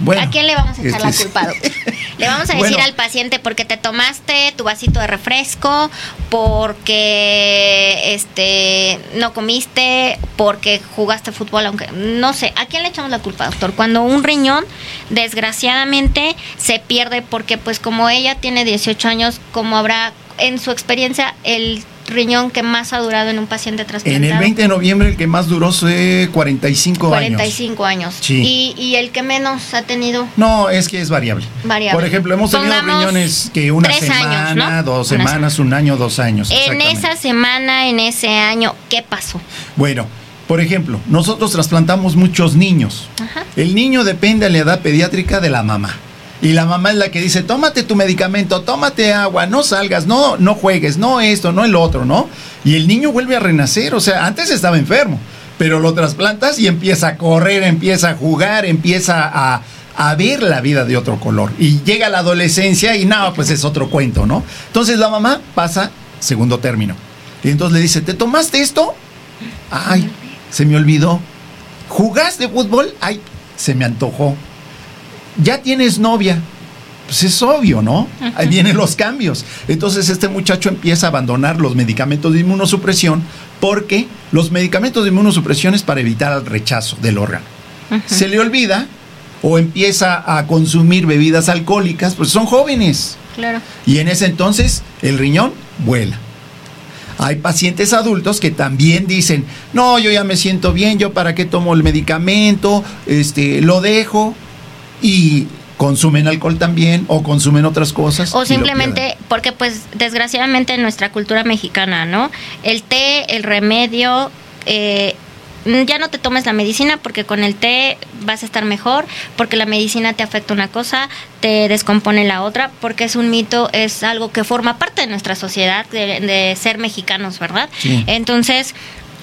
Bueno, ¿a quién le vamos a echar la este, culpa, doctor? Le vamos a decir Bueno. al paciente porque te tomaste tu vasito de refresco, porque este no comiste, porque jugaste fútbol, aunque no sé, ¿a quién le echamos la culpa, doctor? Cuando un riñón desgraciadamente se pierde porque pues como ella tiene 18 años, como habrá en su experiencia el riñón que más ha durado en un paciente En trasplantado. el 20 de noviembre el que más duró fue 45, años. 45 años. Sí. Y, y el que menos ha tenido No, es que es variable. Variable. Por ejemplo, hemos tenido Pongamos riñones que una semana, años, ¿no? dos Una semanas, un año, dos años. En esa semana, en ese año, ¿qué pasó? Bueno, por ejemplo, nosotros trasplantamos muchos niños. Ajá. El niño depende a la edad pediátrica de la mamá. Y la mamá es la que dice, tómate tu medicamento, tómate agua, no salgas, no, no juegues, no esto, no el otro, ¿no? Y el niño vuelve a renacer, o sea, antes estaba enfermo, pero lo trasplantas y empieza a correr, empieza a jugar, empieza a, a ver la vida de otro color. Y llega la adolescencia y nada, pues es otro cuento, ¿no? Entonces la mamá pasa segundo término. Y entonces le dice, ¿te tomaste esto? Ay, se me olvidó. ¿Jugaste fútbol? Ay, se me antojó. ¿Ya tienes novia? Pues es obvio, ¿no? Ahí vienen los cambios. Entonces este muchacho empieza a abandonar los medicamentos de inmunosupresión porque los medicamentos de inmunosupresión es para evitar el rechazo del órgano. Se le olvida o empieza a consumir bebidas alcohólicas, pues son jóvenes. Claro. Y en ese entonces el riñón vuela. Hay pacientes adultos que también dicen, no, yo ya me siento bien, yo para qué tomo el medicamento, este, lo dejo y consumen alcohol también o consumen otras cosas. O simplemente, porque pues desgraciadamente en nuestra cultura mexicana, ¿no? El té, el remedio, eh, ya no te tomes la medicina porque con el té vas a estar mejor, porque la medicina te afecta una cosa, te descompone la otra, porque es un mito, es algo que forma parte de nuestra sociedad, de, de ser mexicanos, ¿verdad? Sí. Entonces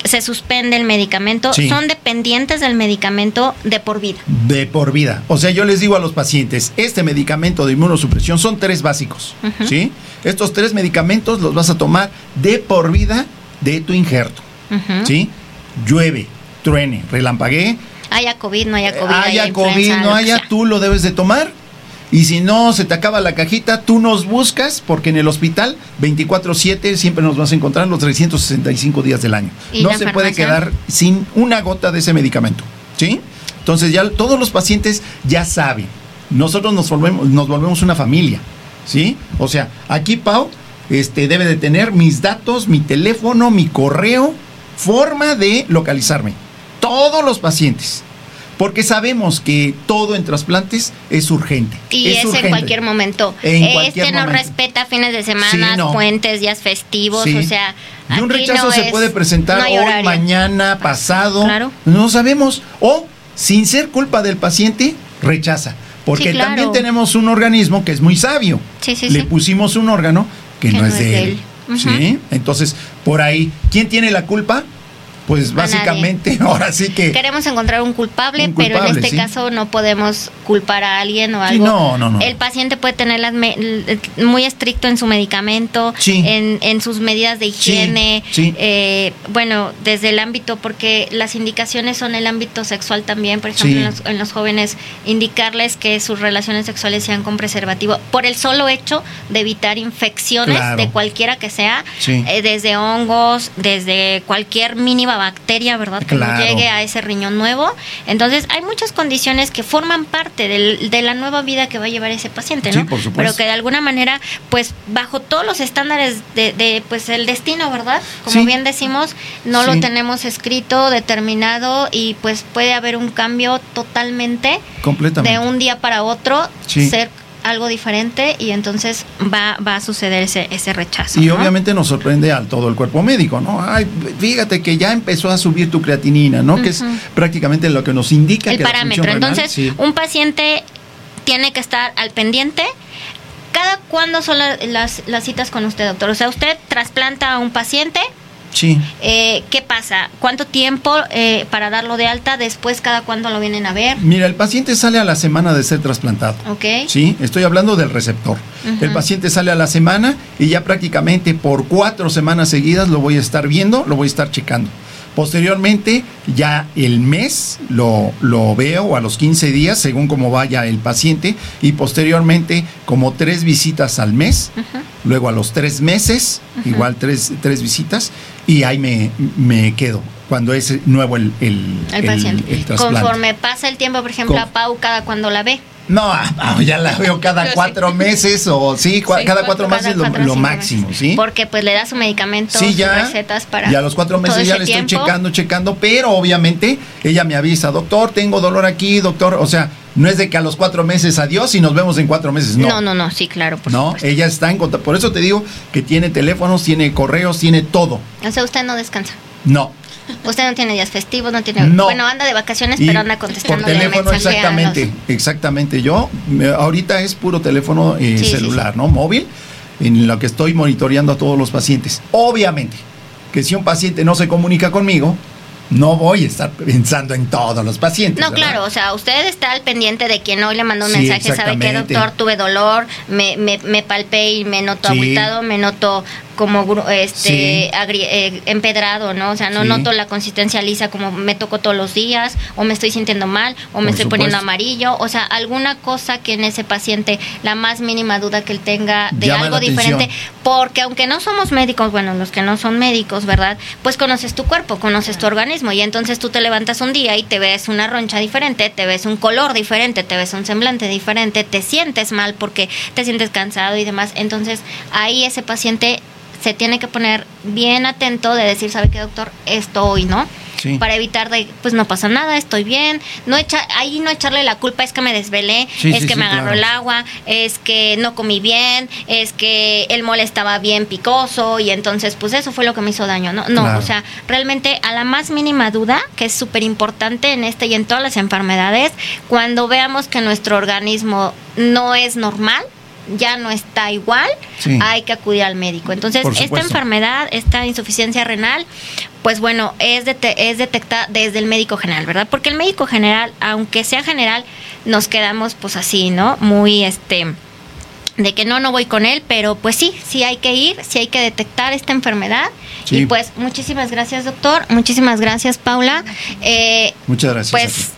se suspende el medicamento, Sí. son dependientes del medicamento de por vida. De por vida. O sea, yo les digo a los pacientes, este medicamento de inmunosupresión son tres básicos. ¿sí? Estos tres medicamentos los vas a tomar de por vida de tu injerto. ¿sí? Llueve, truene, relampaguee, Haya COVID, no haya COVID, haya haya COVID, no haya, tú lo debes de tomar. Y si no se te acaba la cajita, tú nos buscas porque en el hospital 24/7 siempre nos vas a encontrar los 365 días del año. ¿Y No se puede quedar sin una gota de ese medicamento, ¿sí? Entonces ya todos los pacientes ya saben. Nosotros nos volvemos nos volvemos una familia, ¿sí? O sea, aquí Pau este debe de tener mis datos, mi teléfono, mi correo, forma de localizarme. Todos los pacientes. Porque sabemos que todo en trasplantes es urgente. Y es, urgente. en cualquier momento. En este cualquier no momento. respeta fines de semana, Sí, no. puentes, días festivos, Sí. o sea. Y un rechazo no se es- puede presentar no hoy, mañana, pasado. Claro. No sabemos. O, sin ser culpa del paciente, rechaza. Porque Sí, claro. también tenemos un organismo que es muy sabio. Sí, sí, Le sí. pusimos un órgano que, no, es de él. ¿Sí? Entonces, por ahí, ¿quién tiene la culpa? Pues básicamente, ahora sí que. Queremos encontrar un culpable, Un pero en este sí. caso no podemos culpar a alguien o Sí, algo. no, no, no. El paciente puede tener las muy estricto en su medicamento, Sí. en, en sus medidas de higiene. eh, bueno, desde el ámbito, porque las indicaciones son el ámbito sexual también. Por ejemplo, en, los, en los jóvenes, indicarles que sus relaciones sexuales sean con preservativo, por el solo hecho de evitar infecciones Claro. de cualquiera que sea, eh, desde hongos, desde cualquier mínima bacteria, ¿verdad? Que Claro. no llegue a ese riñón nuevo. Entonces, hay muchas condiciones que forman parte del- de la nueva vida que va a llevar ese paciente, ¿no? Sí, por supuesto. Pero que de alguna manera, pues, bajo todos los estándares de, de, pues, el destino, ¿verdad? Como Sí. bien decimos, no Sí. lo tenemos escrito, determinado y pues puede haber un cambio totalmente Completamente. de un día para otro, Sí. ser algo diferente y entonces va, va a suceder ese, ese rechazo. Y ¿no? obviamente nos sorprende al todo el cuerpo médico, ¿no? Ay, fíjate que ya empezó a subir tu creatinina, ¿no? Que es prácticamente lo que nos indica el que la parámetro. función renal- Entonces, sí. un paciente tiene que estar al pendiente. ¿Cada cuándo son la- las, las citas con usted, doctor? O sea, usted trasplanta a un paciente. Sí. eh, ¿Qué pasa? ¿Cuánto tiempo eh, para darlo de alta? Después, ¿cada cuándo lo vienen a ver? Mira, el paciente sale a la semana de ser trasplantado. ¿Ok? Sí, estoy hablando del receptor. Ujú. El paciente sale a la semana y ya prácticamente por cuatro semanas seguidas lo voy a estar viendo, lo voy a estar checando. Posteriormente, ya el mes lo, lo veo a los 15 días, según cómo vaya el paciente, y posteriormente como tres visitas al mes, Ujú. luego a los tres meses, Ujú. igual tres, tres visitas, y ahí me, me quedo, cuando es nuevo el, el, El paciente. el. Conforme pasa el tiempo, por ejemplo, Con- a Pau, ¿cada cuando la ve? No, ya la veo cada sí. cuatro meses o sí, cua- Sí, cada cuatro- meses lo, cuatro máximo. ¿sí? Porque pues le da su medicamento, Sí, sus ya. recetas para Y a los cuatro meses ya le estoy checando, checando, pero obviamente ella me avisa, doctor, tengo dolor aquí, doctor, o sea, no es de que a los cuatro meses adiós y nos vemos en cuatro meses, no. No, no, no, sí, claro, por no, supuesto. ella está en contacto. Por eso te digo que tiene teléfonos, tiene correos, tiene todo. O sea, usted no descansa. No, Usted no tiene días festivos, no tiene... No. Bueno, anda de vacaciones, Y pero anda contestando Por teléfono, exactamente. los- Exactamente. Yo, me- ahorita es puro teléfono eh, Sí, sí, celular, ¿no? Móvil, en lo que estoy monitoreando a todos los pacientes. Obviamente, que si un paciente no se comunica conmigo, no voy a estar pensando en todos los pacientes. No, ¿verdad? claro, o sea, usted está al pendiente de quien hoy le mandó un Sí, mensaje, sabe que doctor, tuve dolor, me, me, me palpé y me noto Sí. me noto como este Sí. agri- eh, empedrado, ¿no? O sea, no Sí. noto la consistencia lisa como me tocó todos los días, o me estoy sintiendo mal, o me estoy poniendo amarillo, o sea, alguna cosa que en ese paciente, la más mínima duda que él tenga de Llama algo atención. diferente, porque aunque no somos médicos, bueno, los que no son médicos, ¿verdad? Pues conoces tu cuerpo, conoces tu organismo y entonces tú te levantas un día y te ves una roncha diferente, te ves un color diferente, te ves un semblante diferente, te sientes mal porque te sientes cansado y demás. Entonces ahí ese paciente se tiene que poner bien atento de decir, ¿sabe qué, doctor? Esto hoy, ¿no? Sí. Para evitar de, pues no pasa nada, estoy bien. No echa, ahí no echarle la culpa, es que me desvelé, Sí, es sí, que me agarró claro. el agua, es que no comí bien, es que el mole estaba bien picoso y entonces pues eso fue lo que me hizo daño, ¿no? No, Claro. o sea, realmente a la más mínima duda, que es súper importante en este y en todas las enfermedades, cuando veamos que nuestro organismo no es normal, ya no está igual, Sí. hay que acudir al médico. Entonces, esta enfermedad, esta insuficiencia renal, pues bueno, es, es detectada desde el médico general, ¿verdad? Porque el médico general, aunque sea general, nos quedamos pues así, ¿no? Muy este de que no, no voy con él, pero pues sí, sí hay que ir, sí hay que detectar esta enfermedad. Sí. Y pues muchísimas gracias, doctor, muchísimas gracias, Paula. Eh, Muchas gracias. pues.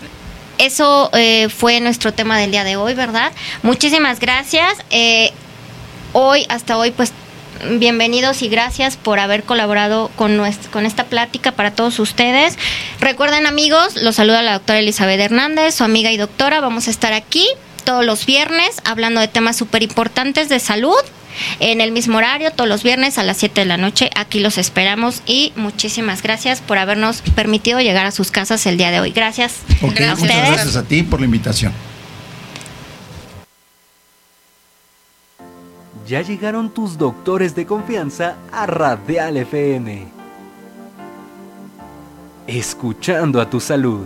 Eso eh, fue nuestro tema del día de hoy, ¿verdad? Muchísimas gracias. Eh, hoy, hasta hoy, pues bienvenidos y gracias por haber colaborado con, nuestra, con esta plática para todos ustedes. Recuerden amigos, los saluda la doctora Elizabeth Hernández, su amiga y doctora. Vamos a estar aquí todos los viernes hablando de temas súper importantes de salud. En el mismo horario, todos los viernes a las 7 de la noche, aquí los esperamos y muchísimas gracias por habernos permitido llegar a sus casas el día de hoy. Gracias a muchas gracias a ti por la invitación. Ya llegaron tus doctores de confianza a Radial FM. Escuchando a tu salud.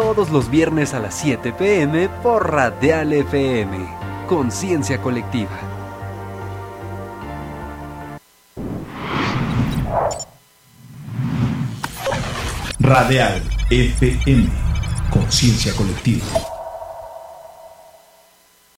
Todos los viernes a las 7 pm por Radial FM. Conciencia colectiva. Radial FM. Conciencia colectiva.